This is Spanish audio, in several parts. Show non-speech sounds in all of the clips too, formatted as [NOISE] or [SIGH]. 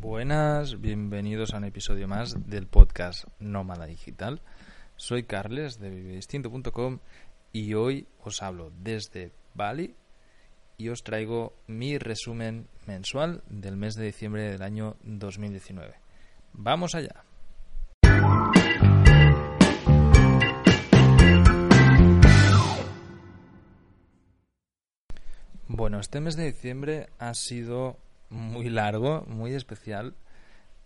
Buenas, bienvenidos a un episodio más del podcast Nómada Digital. Soy Carles de vivedistinto.com y hoy os hablo desde Bali y os traigo mi resumen mensual del mes de diciembre del año 2019. ¡Vamos allá! Bueno, este mes de diciembre ha sido muy largo, muy especial,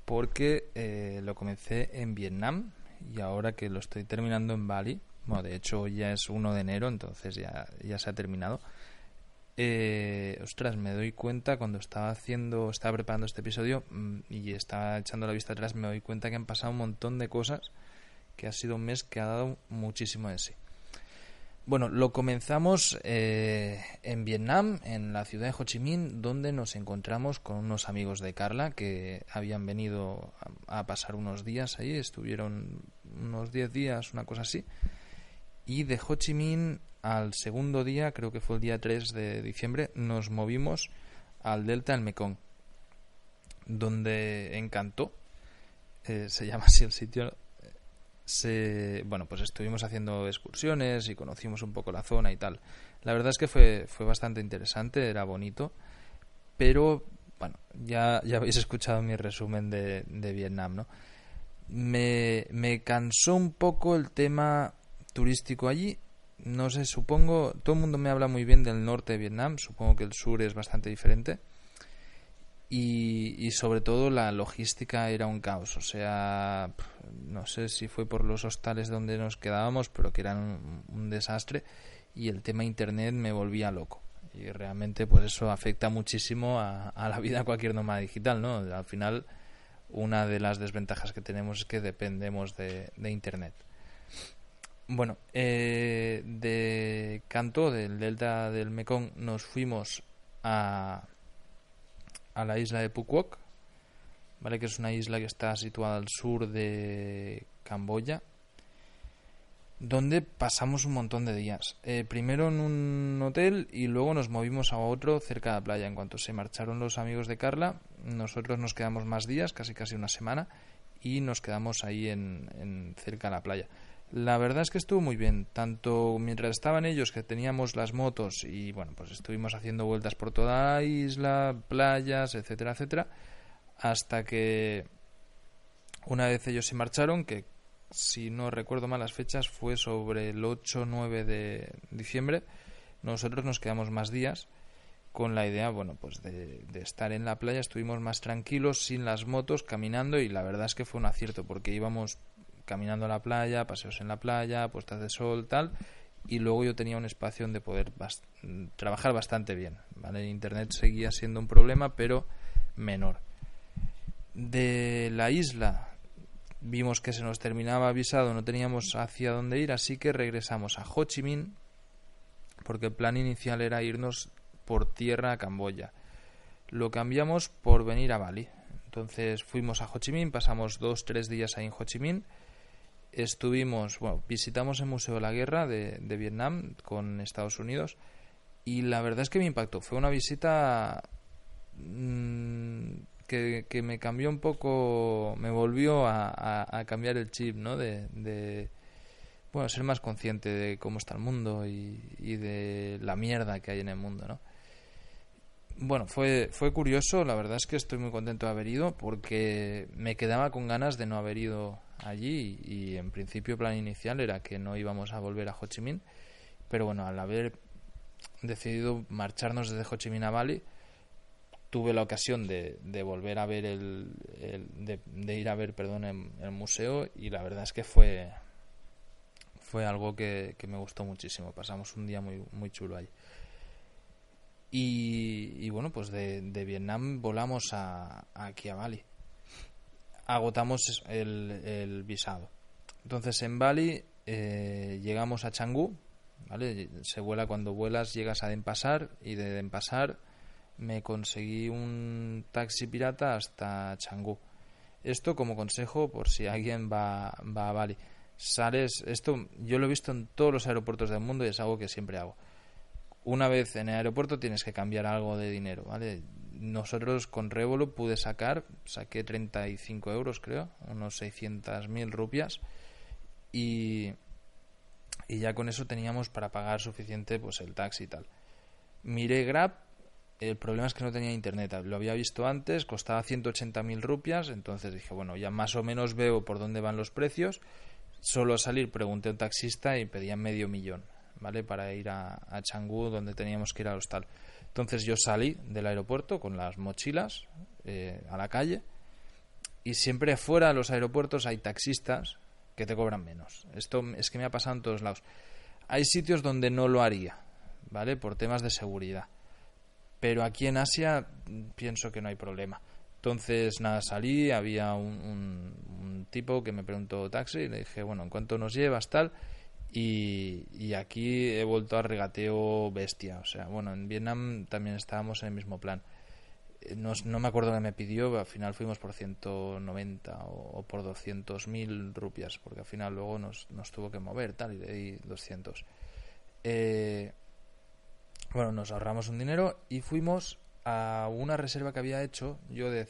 porque eh, lo comencé en Vietnam y ahora que lo estoy terminando en Bali, bueno, de hecho ya es 1 de enero, entonces ya, ya se ha terminado. Eh, ostras, me doy cuenta cuando estaba haciendo, estaba preparando este episodio mm, y estaba echando la vista atrás, me doy cuenta que han pasado un montón de cosas, que ha sido un mes que ha dado muchísimo de sí. Bueno, lo comenzamos eh, en Vietnam, en la ciudad de Ho Chi Minh, donde nos encontramos con unos amigos de Carla que habían venido a, pasar unos días ahí, estuvieron unos 10 días, una cosa así. Y de Ho Chi Minh al segundo día, creo que fue el día 3 de diciembre, nos movimos al delta del Mekong, donde encantó. Eh, se llama así el sitio, se, bueno, pues estuvimos haciendo excursiones y conocimos un poco la zona y tal. La verdad es que fue, fue bastante interesante, era bonito, pero bueno, ya, ya habéis [LAUGHS] escuchado mi resumen de, de Vietnam, ¿no? Me, me cansó un poco el tema turístico allí. No sé, supongo, todo el mundo me habla muy bien del norte de Vietnam, supongo que el sur es bastante diferente y, sobre todo la logística era un caos. O sea, no sé si fue por los hostales donde nos quedábamos, pero que eran un, desastre y el tema internet me volvía loco. Y realmente pues eso afecta muchísimo a, la vida de cualquier nómada digital, ¿no? Al final una de las desventajas que tenemos es que dependemos de, internet. Bueno, eh, de Canto, del delta del Mekong, nos fuimos a, a la isla de Phuoc, ¿vale? que es una isla que está situada al sur de Camboya, donde pasamos un montón de días. Eh, primero en un hotel y luego nos movimos a otro cerca de la playa. En cuanto se marcharon los amigos de Carla, nosotros nos quedamos más días, casi casi una semana, y nos quedamos ahí en, en cerca de la playa. La verdad es que estuvo muy bien, tanto mientras estaban ellos que teníamos las motos y bueno, pues estuvimos haciendo vueltas por toda la isla, playas, etcétera, etcétera, hasta que una vez ellos se marcharon, que si no recuerdo mal las fechas fue sobre el 8 9 de diciembre, nosotros nos quedamos más días con la idea, bueno, pues de, de, estar en la playa, estuvimos más tranquilos, sin las motos, caminando y la verdad es que fue un acierto porque íbamos caminando a la playa, paseos en la playa, puestas de sol, tal. Y luego yo tenía un espacio donde poder trabajar bastante bien. ¿vale? Internet seguía siendo un problema, pero menor. De la isla vimos que se nos terminaba avisado, no teníamos hacia dónde ir, así que regresamos a Ho Chi Minh, porque el plan inicial era irnos por tierra a Camboya. Lo cambiamos por venir a Bali. Entonces fuimos a Ho Chi Minh, pasamos dos, tres días ahí en Ho Chi Minh estuvimos, bueno, visitamos el Museo de la Guerra de, Vietnam con Estados Unidos y la verdad es que me impactó. Fue una visita mm, que, que, me cambió un poco, me volvió a, cambiar el chip, ¿no? De, bueno, ser más consciente de cómo está el mundo y, y, de la mierda que hay en el mundo, ¿no? Bueno, fue, fue curioso, la verdad es que estoy muy contento de haber ido porque me quedaba con ganas de no haber ido allí y, en principio el plan inicial era que no íbamos a volver a Ho Chi Minh, pero bueno, al haber decidido marcharnos desde Ho Chi Minh a Bali, tuve la ocasión de, volver a ver el, de, ir a ver perdón el, museo y la verdad es que fue fue algo que, me gustó muchísimo. Pasamos un día muy muy chulo ahí y, bueno pues de, Vietnam volamos a, aquí a Bali agotamos el, visado. Entonces en Bali eh, llegamos a Changú, ¿vale? Se vuela cuando vuelas, llegas a Denpasar y de Denpasar me conseguí un taxi pirata hasta Changú. Esto como consejo por si alguien va, va a Bali. Sales, esto yo lo he visto en todos los aeropuertos del mundo y es algo que siempre hago. Una vez en el aeropuerto tienes que cambiar algo de dinero, ¿vale? nosotros con Revolo pude sacar, saqué 35 euros creo, unos 600.000 rupias y, y ya con eso teníamos para pagar suficiente pues el taxi y tal. Miré Grab, el problema es que no tenía internet, lo había visto antes, costaba 180.000 rupias, entonces dije, bueno, ya más o menos veo por dónde van los precios. Solo salir pregunté a un taxista y pedía medio millón, ¿vale? Para ir a, a donde teníamos que ir al hostal. Entonces yo salí del aeropuerto con las mochilas eh, a la calle y siempre fuera de los aeropuertos hay taxistas que te cobran menos. Esto es que me ha pasado en todos lados. Hay sitios donde no lo haría, ¿vale? Por temas de seguridad. Pero aquí en Asia mm, pienso que no hay problema. Entonces, nada, salí, había un, un tipo que me preguntó taxi y le dije, bueno, ¿en cuánto nos llevas tal? Y, aquí he vuelto a regateo bestia. O sea, bueno, en Vietnam también estábamos en el mismo plan. Eh, no, no me acuerdo que me pidió, al final fuimos por 190 o, o por 200.000 rupias, porque al final luego nos, nos tuvo que mover tal y le di 200. Eh, bueno, nos ahorramos un dinero y fuimos a una reserva que había hecho yo de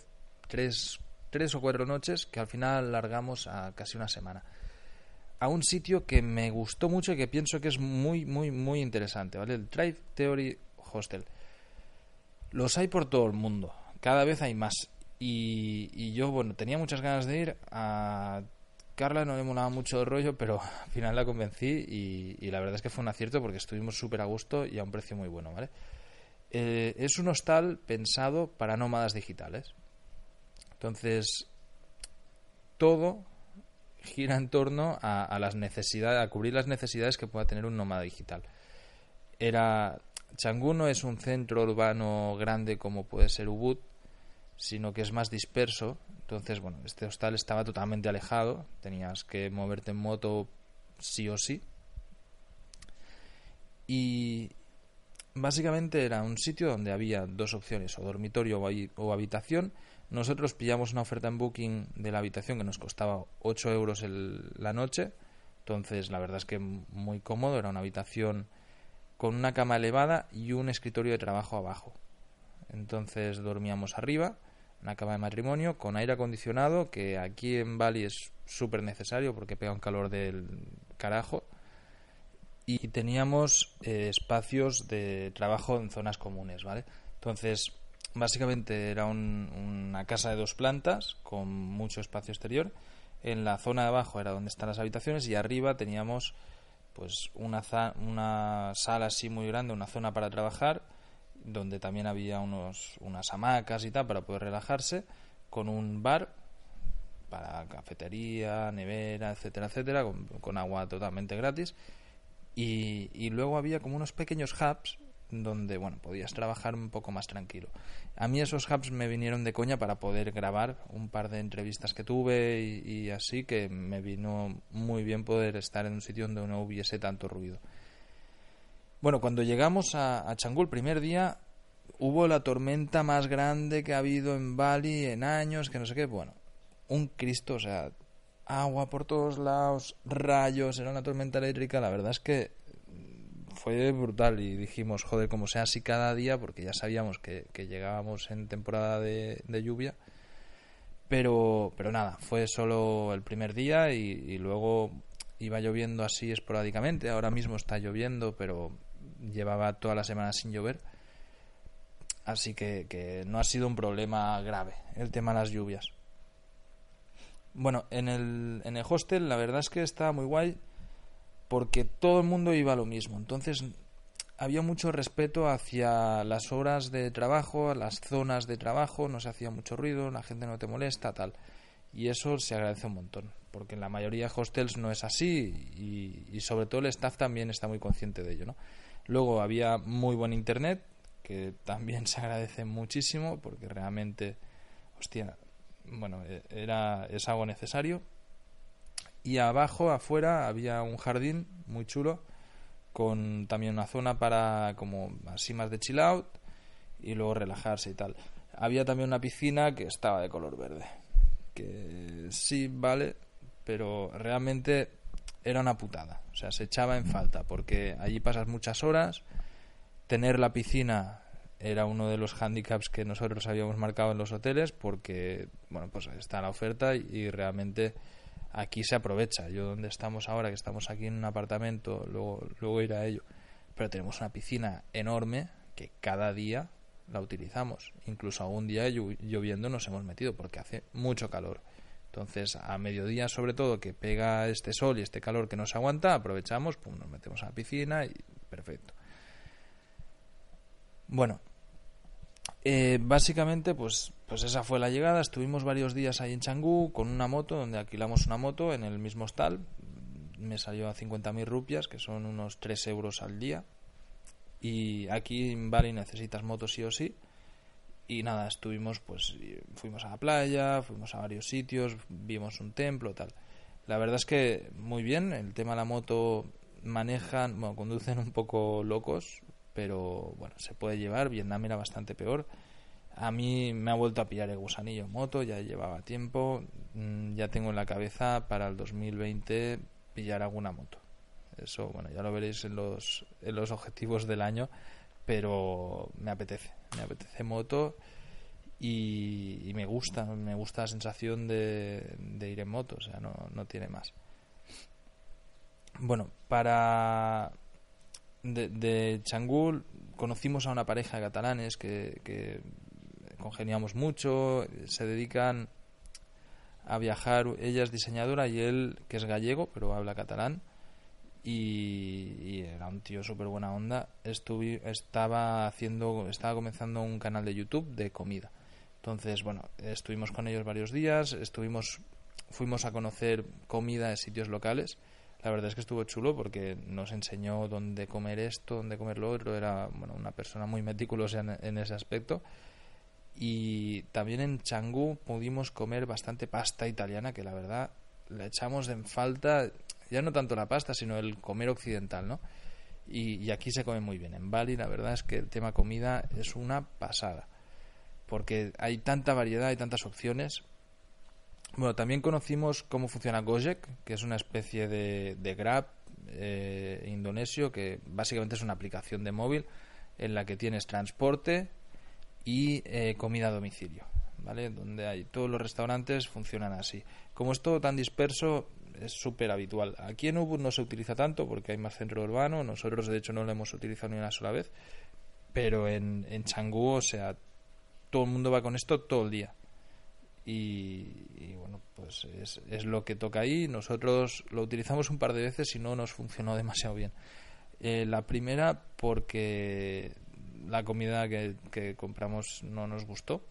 tres, tres o cuatro noches que al final largamos a casi una semana a un sitio que me gustó mucho y que pienso que es muy, muy, muy interesante, ¿vale? El Drive Theory Hostel. Los hay por todo el mundo, cada vez hay más. Y, yo, bueno, tenía muchas ganas de ir. A Carla no le molaba mucho el rollo, pero [LAUGHS] al final la convencí y, la verdad es que fue un acierto porque estuvimos súper a gusto y a un precio muy bueno, ¿vale? Eh, es un hostal pensado para nómadas digitales. Entonces, todo gira en torno a, las necesidades, a cubrir las necesidades que pueda tener un nómada digital. Era Changú no es un centro urbano grande como puede ser Ubud, sino que es más disperso. Entonces, bueno, este hostal estaba totalmente alejado, tenías que moverte en moto sí o sí. Y básicamente era un sitio donde había dos opciones, o dormitorio o habitación, nosotros pillamos una oferta en Booking de la habitación que nos costaba 8 euros la noche. Entonces, la verdad es que muy cómodo. Era una habitación con una cama elevada y un escritorio de trabajo abajo. Entonces dormíamos arriba, una cama de matrimonio, con aire acondicionado, que aquí en Bali es súper necesario porque pega un calor del carajo. Y teníamos eh, espacios de trabajo en zonas comunes, ¿vale? Entonces, Básicamente era una casa de dos plantas con mucho espacio exterior. En la zona de abajo era donde están las habitaciones y arriba teníamos pues una, una sala así muy grande, una zona para trabajar, donde también había unos, unas hamacas y tal para poder relajarse, con un bar para cafetería, nevera, etcétera, etcétera, con, con agua totalmente gratis. Y, y, luego había como unos pequeños hubs donde bueno podías trabajar un poco más tranquilo. A mí esos hubs me vinieron de coña para poder grabar un par de entrevistas que tuve y, así que me vino muy bien poder estar en un sitio donde no hubiese tanto ruido. Bueno, cuando llegamos a, a el primer día hubo la tormenta más grande que ha habido en Bali en años, que no sé qué, bueno, un Cristo, o sea, agua por todos lados, rayos, era una tormenta eléctrica, la verdad es que fue brutal y dijimos, joder, como sea así cada día, porque ya sabíamos que, llegábamos en temporada de, lluvia. Pero, pero nada, fue solo el primer día y, luego iba lloviendo así esporádicamente. Ahora mismo está lloviendo, pero llevaba toda la semana sin llover. Así que, que no ha sido un problema grave el tema de las lluvias. Bueno, en el, en el hostel la verdad es que estaba muy guay porque todo el mundo iba a lo mismo. Entonces había mucho respeto hacia las horas de trabajo, las zonas de trabajo, no se hacía mucho ruido, la gente no te molesta, tal. Y eso se agradece un montón, porque en la mayoría de hostels no es así y, sobre todo el staff también está muy consciente de ello. ¿no? Luego había muy buen internet, que también se agradece muchísimo, porque realmente, hostia, bueno, e, era, es algo necesario y abajo, afuera, había un jardín muy chulo con también una zona para como así más de chill out y luego relajarse y tal. Había también una piscina que estaba de color verde, que sí vale, pero realmente era una putada, o sea, se echaba en falta porque allí pasas muchas horas, tener la piscina era uno de los handicaps que nosotros habíamos marcado en los hoteles porque, bueno, pues está la oferta y realmente aquí se aprovecha. Yo donde estamos ahora, que estamos aquí en un apartamento, luego, luego ir a ello, pero tenemos una piscina enorme que cada día la utilizamos. Incluso algún día lloviendo nos hemos metido porque hace mucho calor. Entonces, a mediodía, sobre todo, que pega este sol y este calor que nos aguanta, aprovechamos, pum, nos metemos a la piscina y perfecto. Bueno, eh, básicamente, pues, pues esa fue la llegada. Estuvimos varios días ahí en Changú con una moto, donde alquilamos una moto en el mismo hostal. Me salió a 50.000 rupias, que son unos 3 euros al día. Y aquí en Bali necesitas moto sí o sí y nada, estuvimos, pues fuimos a la playa, fuimos a varios sitios, vimos un templo, tal. La verdad es que muy bien, el tema de la moto manejan, bueno, conducen un poco locos, pero bueno, se puede llevar, Vietnam era bastante peor. A mí me ha vuelto a pillar el gusanillo moto, ya llevaba tiempo, mm, ya tengo en la cabeza para el 2020 pillar alguna moto. Eso, bueno, ya lo veréis en los, en los objetivos del año, pero me apetece, me apetece moto y, me gusta, me gusta la sensación de, ir en moto, o sea, no, no tiene más. Bueno, para de, de Changul conocimos a una pareja de catalanes que, que congeniamos mucho, se dedican a viajar, ella es diseñadora y él, que es gallego, pero habla catalán, y, era un tío súper buena onda. Estuve, estaba haciendo, estaba comenzando un canal de YouTube de comida. Entonces, bueno, estuvimos con ellos varios días, estuvimos, fuimos a conocer comida en sitios locales. La verdad es que estuvo chulo porque nos enseñó dónde comer esto, dónde comer lo otro. Era bueno, una persona muy meticulosa en, ese aspecto. Y también en Changú pudimos comer bastante pasta italiana, que la verdad la echamos en falta ya no tanto la pasta, sino el comer occidental, ¿no? Y, aquí se come muy bien. En Bali la verdad es que el tema comida es una pasada, porque hay tanta variedad, hay tantas opciones. Bueno, también conocimos cómo funciona Gojek, que es una especie de, de Grab eh, indonesio, que básicamente es una aplicación de móvil en la que tienes transporte y eh, comida a domicilio, ¿vale? Donde hay todos los restaurantes funcionan así. Como es todo tan disperso, es súper habitual. Aquí en Ubud no se utiliza tanto porque hay más centro urbano, nosotros de hecho no lo hemos utilizado ni una sola vez, pero en, en Changú, o sea, todo el mundo va con esto todo el día. Y, bueno, pues es, es, lo que toca ahí. Nosotros lo utilizamos un par de veces y no nos funcionó demasiado bien. Eh, la primera porque la comida que, que compramos no nos gustó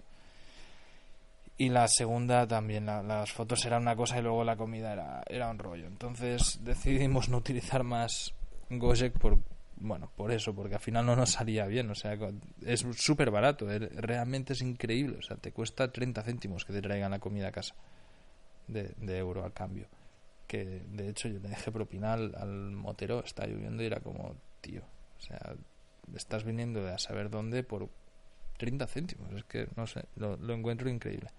y la segunda también, las fotos eran una cosa y luego la comida era, era un rollo. Entonces decidimos no utilizar más Gojek por, bueno, por eso, porque al final no nos salía bien. O sea, es súper barato, realmente es increíble. O sea, te cuesta 30 céntimos que te traigan la comida a casa de, de euro al cambio. Que de hecho yo le dejé propina al, motero, está lloviendo y era como, tío, o sea, estás viniendo de a saber dónde por 30 céntimos. Es que, no sé, lo encuentro increíble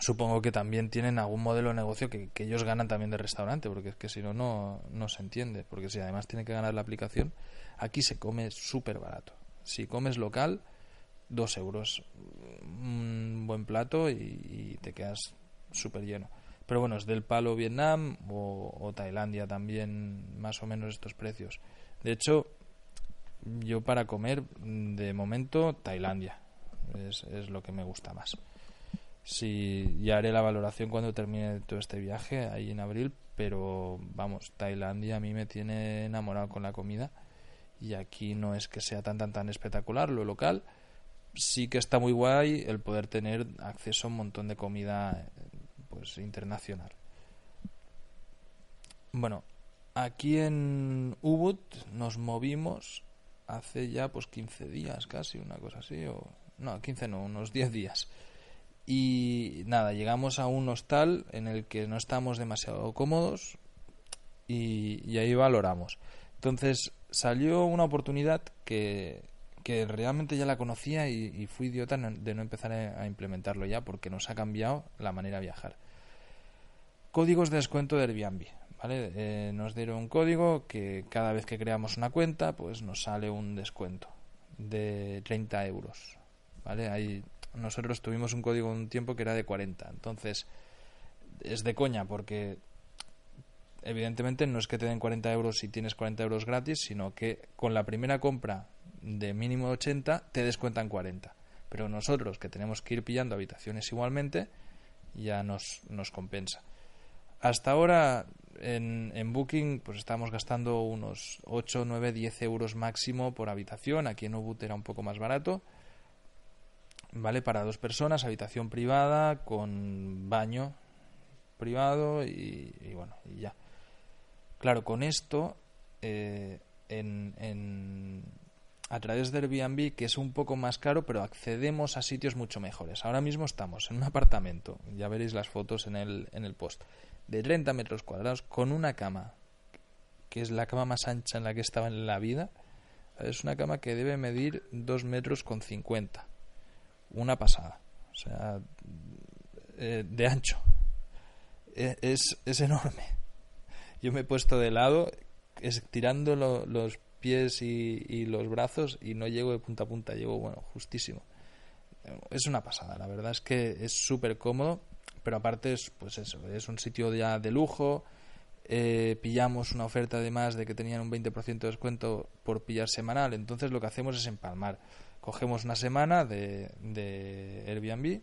supongo que también tienen algún modelo de negocio que, ellos ganan también de restaurante, porque es que si no, no, se entiende. Porque si además tiene que ganar la aplicación, aquí se come súper barato. Si comes local, dos euros, un buen plato y, te quedas súper lleno. Pero bueno, es del palo Vietnam o, o, Tailandia también, más o menos estos precios. De hecho, yo para comer, de momento, Tailandia. Es, es lo que me gusta más. Sí, ya haré la valoración cuando termine todo este viaje ahí en abril, pero vamos, Tailandia a mí me tiene enamorado con la comida y aquí no es que sea tan tan tan espectacular lo local, sí que está muy guay el poder tener acceso a un montón de comida pues internacional. Bueno, aquí en Ubud nos movimos hace ya pues 15 días casi, una cosa así o no, 15 no, unos 10 días y nada, llegamos a un hostal en el que no estamos demasiado cómodos y, ahí valoramos. Entonces salió una oportunidad que, realmente ya la conocía y, fui idiota de no empezar a, implementarlo ya porque nos ha cambiado la manera de viajar. Códigos de descuento de Airbnb. ¿vale? Eh, nos dieron un código que cada vez que creamos una cuenta pues nos sale un descuento. de 30 euros. ¿Vale? Ahí nosotros tuvimos un código un tiempo que era de 40. Entonces, es de coña porque evidentemente no es que te den 40 euros si tienes 40 euros gratis, sino que con la primera compra de mínimo 80 te descuentan 40. Pero nosotros que tenemos que ir pillando habitaciones igualmente, ya nos, nos compensa. Hasta ahora en, en Booking pues estamos gastando unos 8, 9, 10 euros máximo por habitación. Aquí en Ubud era un poco más barato. ¿Vale? Para dos personas, habitación privada con baño privado y, bueno, y ya. Claro, con esto, eh, en, en, a través del Airbnb, que es un poco más caro, pero accedemos a sitios mucho mejores. Ahora mismo estamos en un apartamento, ya veréis las fotos en el, en el post, de 30 metros cuadrados con una cama, que es la cama más ancha en la que estaba en la vida. Es una cama que debe medir 2 metros con 50. Una pasada. O sea, eh, de ancho. E, es, es enorme. Yo me he puesto de lado, estirando los pies y, y, los brazos y no llego de punta a punta, llego, bueno, justísimo. Es una pasada, la verdad es que es súper cómodo pero aparte es, pues eso, es un sitio ya de lujo. Eh, pillamos una oferta además de que tenían un 20% de descuento por pillar semanal. Entonces lo que hacemos es empalmar. Cogemos una semana de, Airbnb.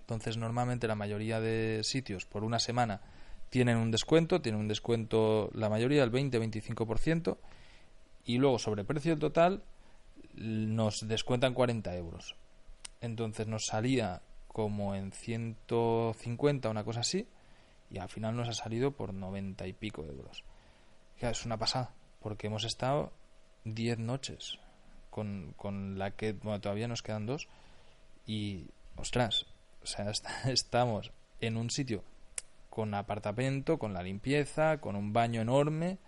Entonces normalmente la mayoría de sitios por una semana tienen un descuento, tienen un descuento la mayoría del 20-25% y luego sobre precio total nos descuentan 40 euros. Entonces nos salía como en 150, una cosa así, y al final nos ha salido por 90 y pico euros. Ya, es una pasada, porque hemos estado 10 noches con, con la que bueno, todavía nos quedan dos, y ostras, o sea, [LAUGHS] estamos en un sitio con apartamento, con la limpieza, con un baño enorme,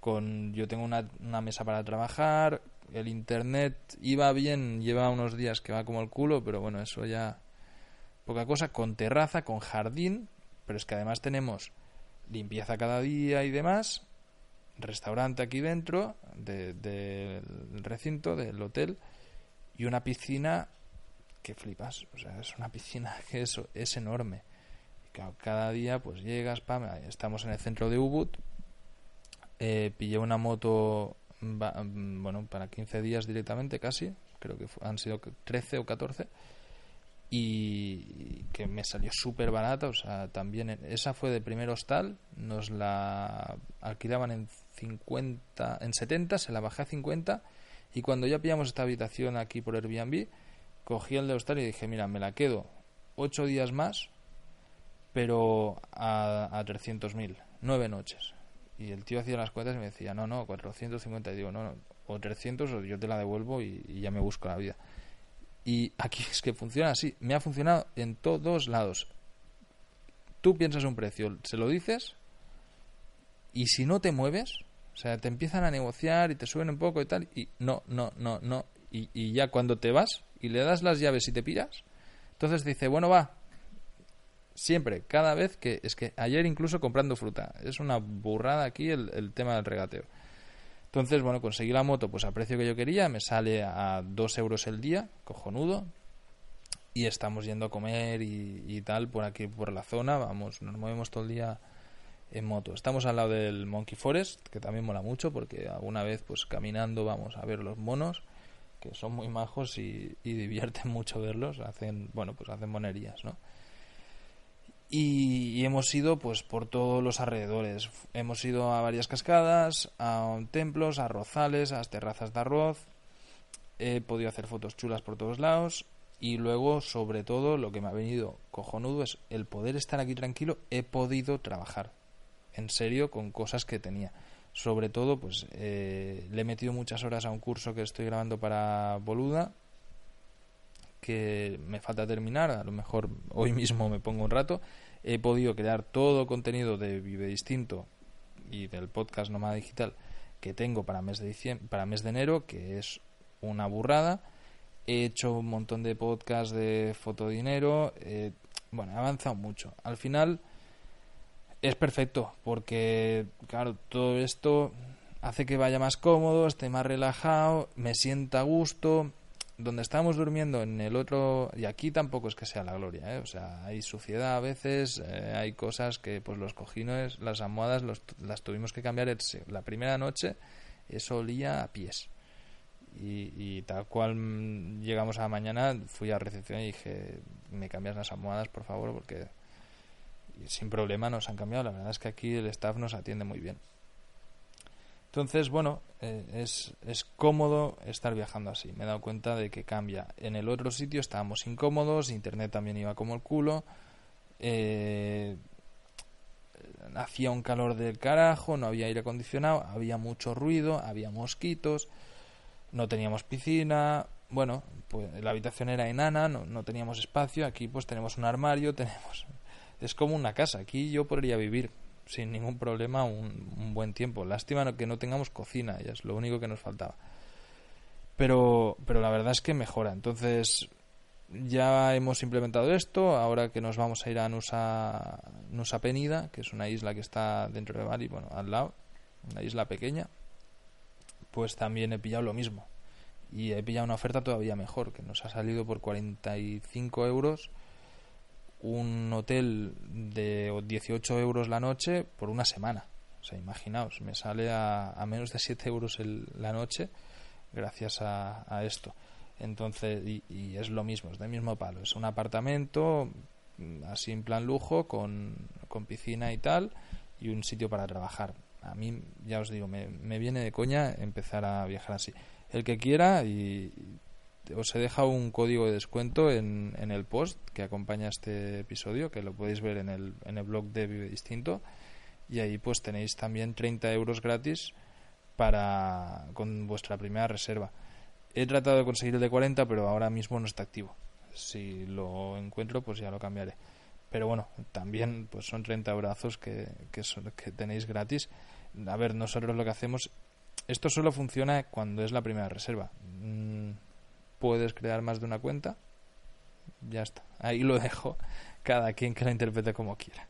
con yo tengo una, una mesa para trabajar, el internet iba bien, lleva unos días que va como el culo, pero bueno, eso ya poca cosa, con terraza, con jardín, pero es que además tenemos limpieza cada día y demás, restaurante aquí dentro del recinto, del hotel, y una piscina que flipas, o sea, es una piscina que eso es enorme. Cada día pues llegas, pam, estamos en el centro de Ubud, eh, pillé una moto, bueno, para 15 días directamente casi, creo que han sido 13 o 14 y que me salió súper barata, o sea, también esa fue de primer hostal, nos la alquilaban en 50, en 70, se la bajé a 50 y cuando ya pillamos esta habitación aquí por Airbnb, cogí el de hostal y dije, mira, me la quedo 8 días más, pero a, a 300.000, 9 noches. Y el tío hacía las cuentas y me decía, no, no, 450, y digo, no, no, o 300 o yo te la devuelvo y ya me busco la vida. Y aquí es que funciona así. Me ha funcionado en todos lados. Tú piensas un precio, se lo dices, y si no te mueves, o sea, te empiezan a negociar y te suben un poco y tal, y no, no, no, no. Y, ya cuando te vas y le das las llaves y te piras, entonces dice, bueno, va. Siempre, cada vez que. Es que ayer incluso comprando fruta. Es una burrada aquí el tema del regateo. Entonces, bueno, conseguí la moto pues a precio que yo quería, me sale a 2 euros el día, cojonudo, y estamos yendo a comer y, tal por aquí, por la zona, vamos, nos movemos todo el día en moto. Estamos al lado del Monkey Forest, que también mola mucho porque alguna vez pues caminando vamos a ver los monos, que son muy majos y, y divierten [LAUGHS] mucho verlos, hacen, bueno, pues hacen monerías, ¿no? Y, hemos ido pues por todos los alrededores. Hemos ido a varias cascadas, a templos, a rozales, a terrazas de arroz. He podido hacer fotos chulas por todos lados. Y luego, sobre todo, lo que me ha venido cojonudo es el poder estar aquí tranquilo. He podido trabajar en serio con cosas que tenía. Sobre todo, pues eh, le he metido muchas horas a un curso que estoy grabando para Boluda, que me falta terminar, a lo mejor hoy mismo me pongo un rato, he podido crear todo contenido de Vive Distinto y del podcast Nómada Digital que tengo para mes de diciembre, para mes de enero, que es una burrada. He hecho un montón de podcasts de fotodinero, bueno, he avanzado mucho. Al final es perfecto porque claro, todo esto hace que vaya más cómodo, esté más relajado, me sienta a gusto. Donde estamos durmiendo en el otro, y aquí tampoco es que sea la gloria, ¿eh? o sea, hay suciedad a veces, eh, hay cosas que pues los cojines, las almohadas las tuvimos que cambiar la primera noche, eso olía a pies. Y, y, tal cual llegamos a la mañana, fui a recepción y dije, me cambias las almohadas, por favor, porque sin problema nos han cambiado. La verdad es que aquí el staff nos atiende muy bien. Entonces, bueno, eh, es, es, cómodo estar viajando así. Me he dado cuenta de que cambia. En el otro sitio estábamos incómodos, internet también iba como el culo. Eh, hacía un calor del carajo, no había aire acondicionado, había mucho ruido, había mosquitos, no teníamos piscina. Bueno, pues la habitación era enana, no, no teníamos espacio. Aquí pues tenemos un armario, [LAUGHS] tenemos... Es como una casa. Aquí yo podría vivir sin ningún problema un, buen tiempo. Lástima que no tengamos cocina, ya es lo único que nos faltaba. Pero, pero la verdad es que mejora. Entonces, ya hemos implementado esto. Ahora que nos vamos a ir a Nusa, Nusa Penida, que es una isla que está dentro de Bali, bueno, al lado, una isla pequeña, pues también he pillado lo mismo. Y he pillado una oferta todavía mejor, que nos ha salido por 45 euros un hotel de 18 euros la noche por una semana. O sea, imaginaos, me sale a, menos de 7 euros la noche gracias a, esto. Entonces, y, es lo mismo, es del mismo palo. Es un apartamento mm, así en plan lujo, con, con piscina y tal, y un sitio para trabajar. A mí, ya os digo, me, me viene de coña empezar a viajar así. El que quiera y os he dejado un código de descuento en, en, el post que acompaña este episodio, que lo podéis ver en el, en el blog de Vive Distinto. Y ahí pues tenéis también 30 euros gratis para con vuestra primera reserva. He tratado de conseguir el de 40, pero ahora mismo no está activo. Si lo encuentro, pues ya lo cambiaré. Pero bueno, también pues son 30 brazos que, que, que tenéis gratis. A ver, nosotros lo que hacemos... Esto solo funciona cuando es la primera reserva. Mm, puedes crear más de una cuenta. Ya está. Ahí lo dejo. [LAUGHS] Cada quien que la interprete como quiera.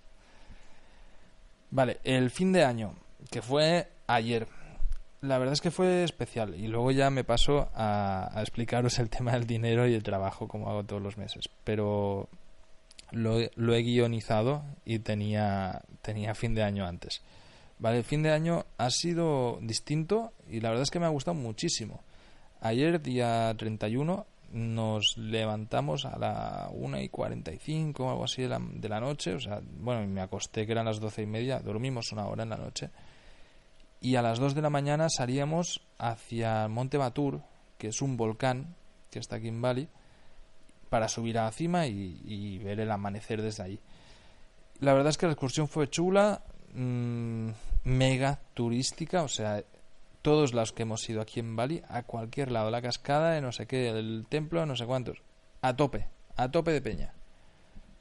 Vale, el fin de año, que fue ayer. La verdad es que fue especial y luego ya me paso a, explicaros el [LAUGHS] tema del dinero y el trabajo como hago todos los meses. Pero lo, lo, he guionizado y tenía, tenía fin de año antes. Vale, el fin de año ha sido distinto y la verdad es que me ha gustado muchísimo. Ayer, día 31, nos levantamos a la 1 y 45 o algo así de la, de la noche. O sea, bueno, me acosté que eran las doce y media, dormimos una hora en la noche. Y a las 2 de la mañana salíamos hacia Monte Batur, que es un volcán que está aquí en Bali, para subir a la cima y, ver el amanecer desde ahí. La verdad es que la excursión fue chula, mm, mega turística, o sea, todos los que hemos ido aquí en Bali, a cualquier lado, la cascada, de no sé qué, el templo, no sé cuántos, a tope, a tope de peña.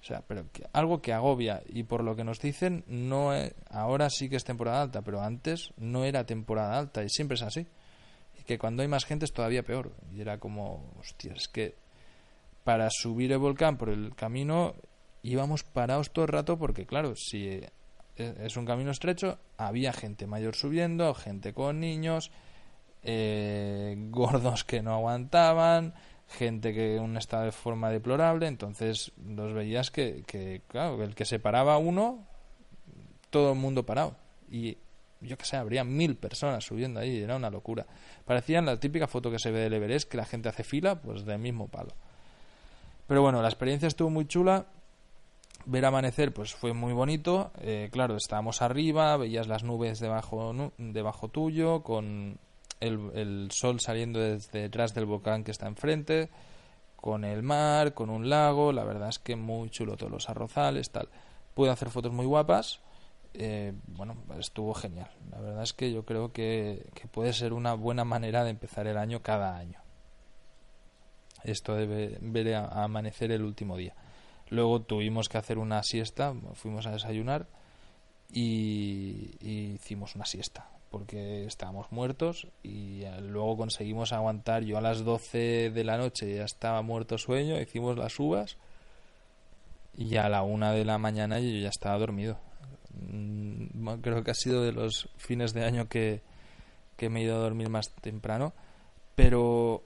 O sea, pero algo que agobia y por lo que nos dicen, no ahora sí que es temporada alta, pero antes no era temporada alta y siempre es así. Y que cuando hay más gente es todavía peor. Y era como, hostia, es que para subir el volcán por el camino íbamos parados todo el rato porque claro, si es un camino estrecho, había gente mayor subiendo, gente con niños, eh, [LAUGHS] gordos que no aguantaban, gente que en un estado de forma deplorable, entonces los veías que, que, claro, el que se paraba uno, todo el mundo parado. Y yo que sé, habría mil personas subiendo ahí, era una locura. Parecían la típica foto que se ve del Everest, que la gente hace fila, pues del mismo palo. Pero bueno, la experiencia estuvo muy chula ver amanecer pues fue muy bonito. Eh, claro estábamos arriba veías las nubes debajo debajo tuyo con el, sol saliendo desde detrás del volcán que está enfrente con el mar con un lago. La verdad es que muy chulo todos los arrozales tal. Pude hacer fotos muy guapas. Eh, bueno estuvo genial. La verdad es que yo creo que, puede ser una buena manera de empezar el año cada año. Esto debe ver amanecer el último día Luego tuvimos que hacer una siesta, fuimos a desayunar y, hicimos una siesta porque estábamos muertos y luego conseguimos aguantar. Yo a las 12 de la noche ya estaba muerto sueño, hicimos las uvas y a la una de la mañana yo ya estaba dormido. Mm, creo que ha sido de los fines de año que, que me he ido a dormir más temprano, pero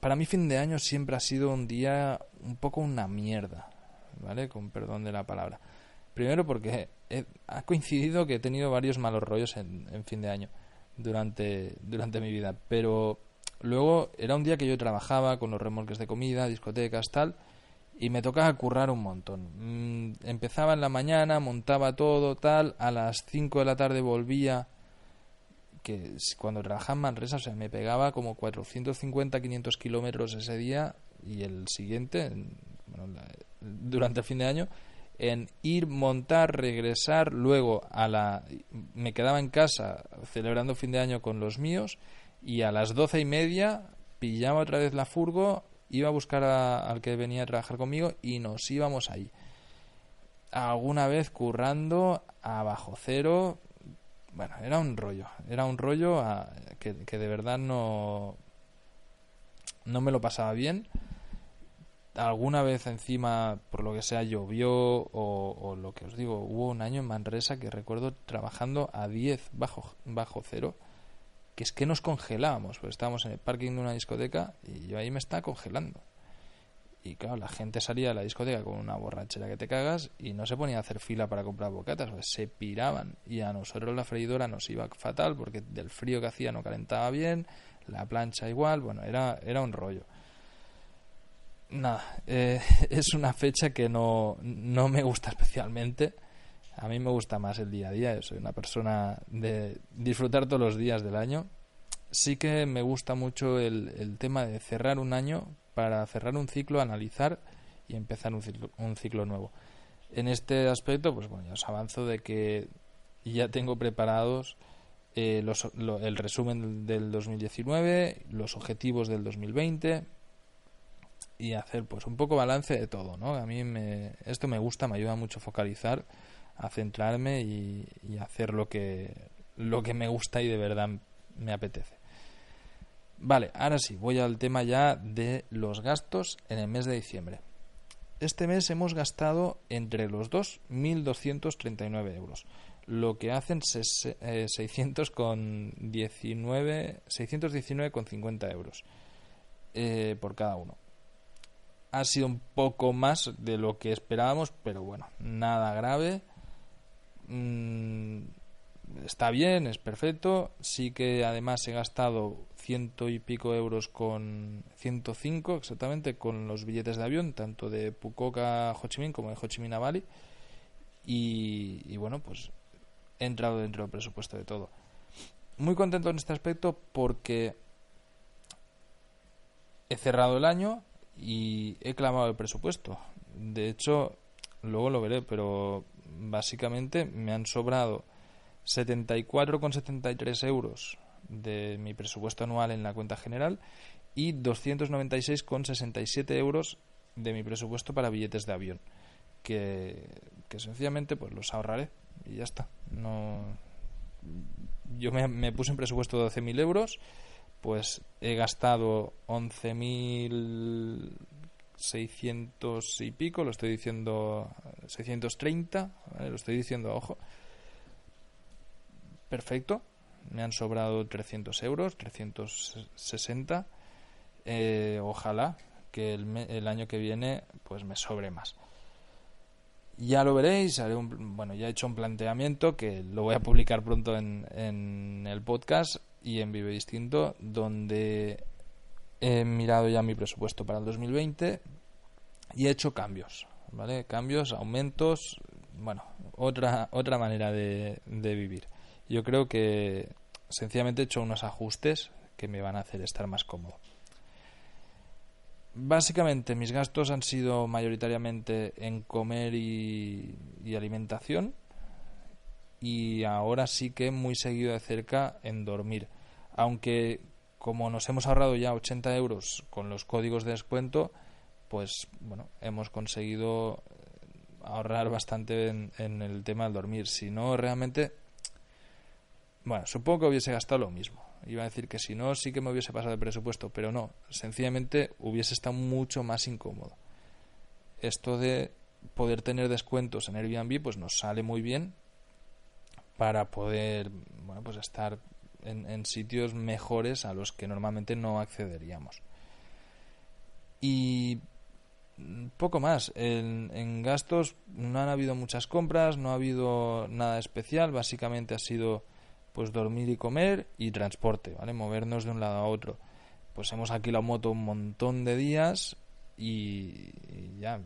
para mí fin de año siempre ha sido un día un poco una mierda, ¿vale? Con perdón de la palabra. Primero porque ha coincidido que he tenido varios malos rollos en, fin de año durante, durante mi vida, pero luego era un día que yo trabajaba con los remolques de comida, discotecas, tal, y me tocaba currar un montón. Mm, empezaba en la mañana, montaba todo, tal, a las 5 de la tarde volvía, que cuando trabajaba en Manresa, o sea, me pegaba como 450, 500 kilómetros ese día y el siguiente, durante el fin de año, en ir, montar, regresar, luego a la... me quedaba en casa celebrando fin de año con los míos y a las doce y media pillaba otra vez la furgo iba a buscar al que venía a trabajar conmigo y nos íbamos ahí. Alguna vez currando a bajo cero. Bueno, era un rollo. Era un rollo que, de verdad no, no me lo pasaba bien. Alguna vez encima, por lo que sea, llovió o, lo que os digo, hubo un año en Manresa que recuerdo trabajando a 10 bajo, bajo cero que es que nos congelábamos, pues estábamos en el parking de una discoteca y yo ahí me estaba congelando. Y claro, la gente salía de la discoteca con una borrachera que te cagas y no se ponía a hacer fila para comprar bocatas, pues se piraban. Y a nosotros la freidora nos iba fatal porque del frío que hacía no calentaba bien, la plancha igual, bueno, era, era un rollo. Nada, eh, [LAUGHS] es una fecha que no, no me gusta especialmente a mí me gusta más el día a día, soy una persona de disfrutar todos los días del año. Sí que me gusta mucho el, tema de cerrar un año para cerrar un ciclo, analizar y empezar un ciclo, un ciclo nuevo. En este aspecto, pues bueno, ya os avanzo de que ya tengo preparados eh, el resumen del 2019, los objetivos del 2020 y hacer pues un poco balance de todo, ¿no? A mí me, esto me gusta, me ayuda mucho a focalizar a centrarme y, hacer lo que, lo que me gusta y de verdad me apetece. Vale, ahora sí, voy al tema ya de los gastos en el mes de diciembre. Este mes hemos gastado entre los dos 1.239 euros, lo que hacen 600 eh, con 19, 619,50 euros eh, por cada uno. Ha sido un poco más de lo que esperábamos, pero bueno, nada grave. Mm, está bien, es perfecto. Sí que además he gastado ciento y pico euros con 105 exactamente con los billetes de avión, tanto de Pukoka a Ho como de Ho Chi. Y, bueno, pues he entrado dentro del presupuesto de todo. Muy contento en este aspecto porque he cerrado el año y he clamado el presupuesto. De hecho, luego lo veré, pero básicamente me han sobrado 74,73 euros de mi presupuesto anual en la cuenta general y 296,67 euros de mi presupuesto para billetes de avión que, sencillamente pues los ahorraré y ya está no yo me, me puse en presupuesto de 12.000 euros pues he gastado 11.000 600 y pico, lo estoy diciendo 630, lo estoy diciendo ojo. Perfecto, me han sobrado 300 euros, 360. Eh, ojalá que el, el, año que viene pues me sobre más. Ya lo veréis, haré un, bueno, ya he hecho un planteamiento que lo voy a publicar pronto en el podcast y en Vive Distinto, donde he mirado ya mi presupuesto para el 2020 y he hecho cambios, ¿vale? Cambios, aumentos, bueno, otra, otra manera de, de vivir. Yo creo que sencillamente he hecho unos ajustes que me van a hacer estar más cómodo. Básicamente mis gastos han sido mayoritariamente en comer y, y, alimentación y ahora sí que muy seguido de cerca en dormir. Aunque como nos hemos ahorrado ya 80 euros con los códigos de descuento, pues bueno, hemos conseguido ahorrar bastante en, el tema del dormir. Si no, realmente, bueno, supongo que hubiese gastado lo mismo. Iba a decir que si no, sí que me hubiese pasado de presupuesto, pero no, sencillamente hubiese estado mucho más incómodo. Esto de poder tener descuentos en Airbnb, pues nos sale muy bien para poder, bueno, pues estar en, sitios mejores a los que normalmente no accederíamos. Y poco más. En, gastos no han habido muchas compras, no ha habido nada especial. Básicamente ha sido pues dormir y comer y transporte, ¿vale? Movernos de un lado a otro. Pues hemos alquilado moto un montón de días y, ya.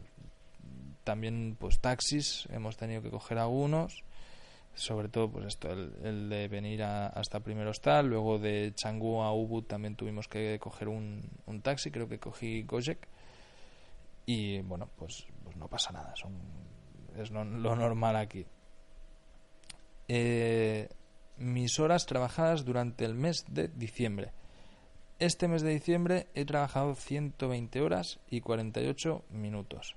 También pues taxis hemos tenido que coger algunos sobre todo pues esto el, de venir hasta primer hostal luego de Changú a Ubud también tuvimos que coger un, un taxi creo que cogí Gojek y bueno pues, pues no pasa nada son es lo, normal aquí. Eh, mis horas trabajadas durante el mes de diciembre. Este mes de diciembre he trabajado 120 horas y 48 minutos.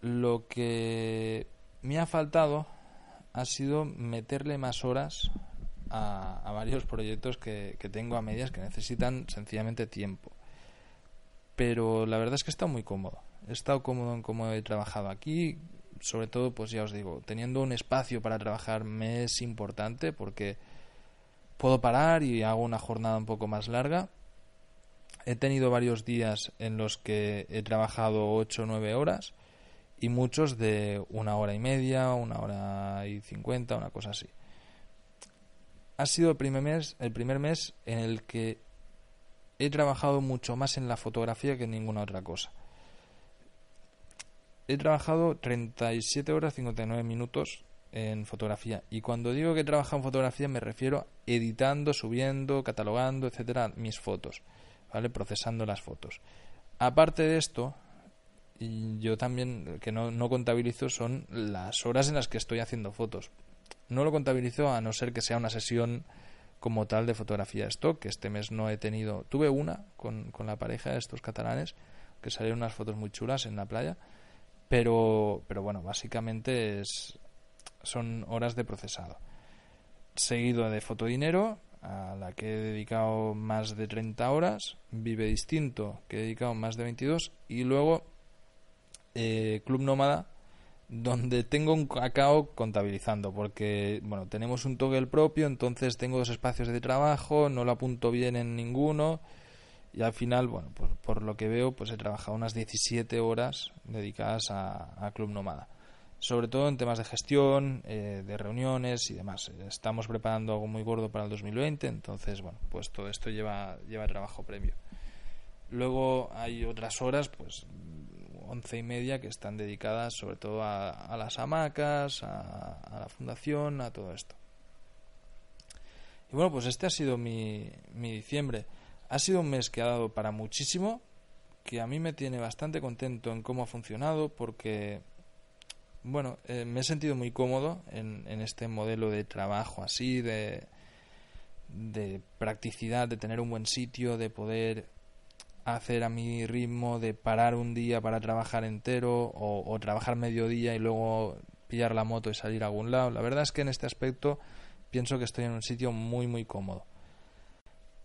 Lo que me ha faltado ha sido meterle más horas a, varios proyectos que, tengo a medias que necesitan sencillamente tiempo. Pero la verdad es que he estado muy cómodo. He estado cómodo en cómo he trabajado aquí. Sobre todo, pues ya os digo, teniendo un espacio para trabajar me es importante porque puedo parar y hago una jornada un poco más larga. He tenido varios días en los que he trabajado 8 o 9 horas y muchos de una hora y media, una hora y cincuenta, una cosa así. Ha sido el primer mes, el primer mes en el que he trabajado mucho más en la fotografía que en ninguna otra cosa. He trabajado 37 horas 59 minutos en fotografía y cuando digo que he trabajado en fotografía me refiero editando, subiendo, catalogando, etcétera, mis fotos, ¿vale? Procesando las fotos. Aparte de esto, yo también, que no, no contabilizo, son las horas en las que estoy haciendo fotos. No lo contabilizo a no ser que sea una sesión como tal de fotografía stock, que este mes no he tenido. Tuve una con, con la pareja de estos catalanes, que salieron unas fotos muy chulas en la playa, pero, pero bueno, básicamente es, son horas de procesado. Seguido de fotodinero, a la que he dedicado más de 30 horas, Vive Distinto, que he dedicado más de 22, y luego eh, Club Nómada donde tengo un cacao contabilizando porque bueno tenemos un toggle propio entonces tengo dos espacios de trabajo no lo apunto bien en ninguno y al final bueno pues por lo que veo pues he trabajado unas 17 horas dedicadas a, Club Nómada. Sobre todo en temas de gestión eh, de reuniones y demás. Estamos preparando algo muy gordo para el 2020 entonces bueno pues todo esto lleva lleva trabajo previo. Luego hay otras horas pues once y media que están dedicadas sobre todo a, las hamacas, a, la fundación, a todo esto. Y bueno, pues este ha sido mi, mi diciembre. Ha sido un mes que ha dado para muchísimo, que a mí me tiene bastante contento en cómo ha funcionado, porque, bueno, eh, me he sentido muy cómodo en, en este modelo de trabajo así, de, de practicidad, de tener un buen sitio, de poder hacer a mi ritmo de parar un día para trabajar entero o, trabajar medio día y luego pillar la moto y salir a algún lado. La verdad es que en este aspecto pienso que estoy en un sitio muy muy cómodo.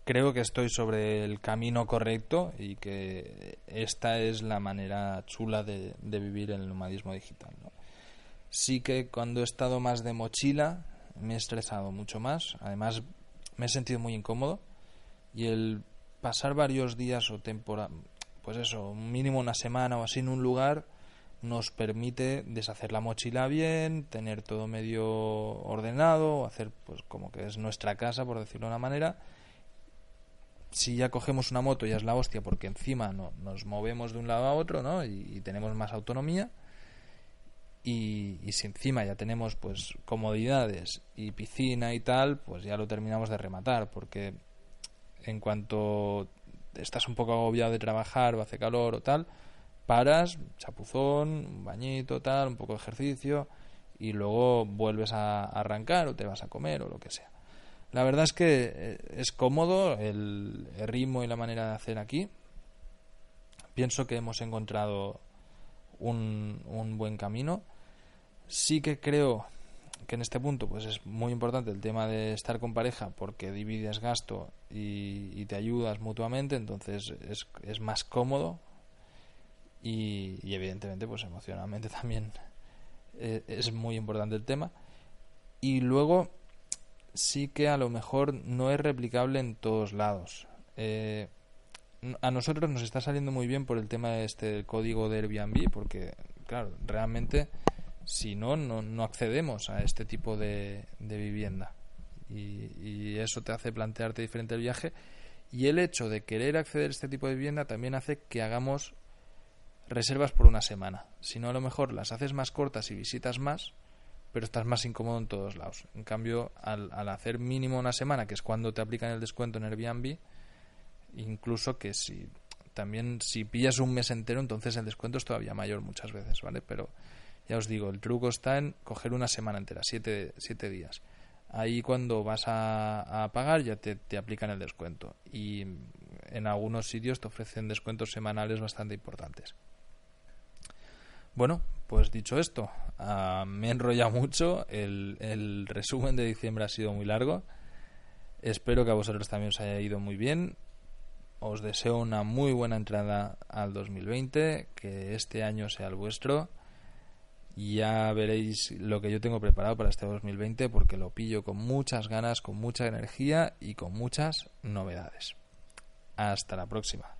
Creo que estoy sobre el camino correcto y que esta es la manera chula de, vivir el nomadismo digital. Sí que cuando he estado más de mochila me he estresado mucho más. Además me he sentido muy incómodo y el pasar varios días o temporada, pues eso, mínimo una semana o así en un lugar, nos permite deshacer la mochila bien, tener todo medio ordenado, hacer pues como que es nuestra casa, por decirlo de una manera. Si ya cogemos una moto ya es la hostia porque encima no, nos movemos de un lado a otro, ¿no? Y, tenemos más autonomía. Y, y, si encima ya tenemos pues comodidades y piscina y tal, pues ya lo terminamos de rematar porque en cuanto estás un poco agobiado de trabajar o hace calor o tal, paras, chapuzón, un bañito, tal, un poco de ejercicio y luego vuelves a arrancar o te vas a comer o lo que sea. La verdad es que eh, es cómodo el, ritmo y la manera de hacer aquí. Pienso que hemos encontrado un, un buen camino. Sí que creo que en este punto pues es muy importante el tema de estar con pareja porque divides gasto y, te ayudas mutuamente, entonces es, es más cómodo y, evidentemente pues emocionalmente [LAUGHS] también eh, es muy importante el tema. Y luego sí que a lo mejor no es replicable en todos lados. Eh, a nosotros nos está saliendo muy bien por el tema de este código de Airbnb, porque, claro, realmente si no, no, accedemos a este tipo de, vivienda. Y, y, eso te hace plantearte diferente el viaje. Y el hecho de querer acceder a este tipo de vivienda también hace que hagamos reservas por una semana. Si no, a lo mejor las haces más cortas y visitas más, pero estás más incómodo en todos lados. En cambio, al, al hacer mínimo una semana, que es cuando te aplican el descuento en Airbnb, incluso que si también si pillas un mes entero, entonces el descuento es todavía mayor muchas veces, ¿vale? Pero ya os digo, el truco está en coger una semana entera, siete, siete días. Ahí cuando vas a, pagar ya te, te, aplican el descuento. Y en algunos sitios te ofrecen descuentos semanales bastante importantes. Bueno, pues dicho esto, uh, me he enrollado mucho. El, el resumen de diciembre ha sido muy largo. Espero que a vosotros también os haya ido muy bien os deseo una muy buena entrada al 2020, que este año sea el vuestro. Ya veréis lo que yo tengo preparado para este 2020 porque lo pillo con muchas ganas, con mucha energía y con muchas novedades. Hasta la próxima.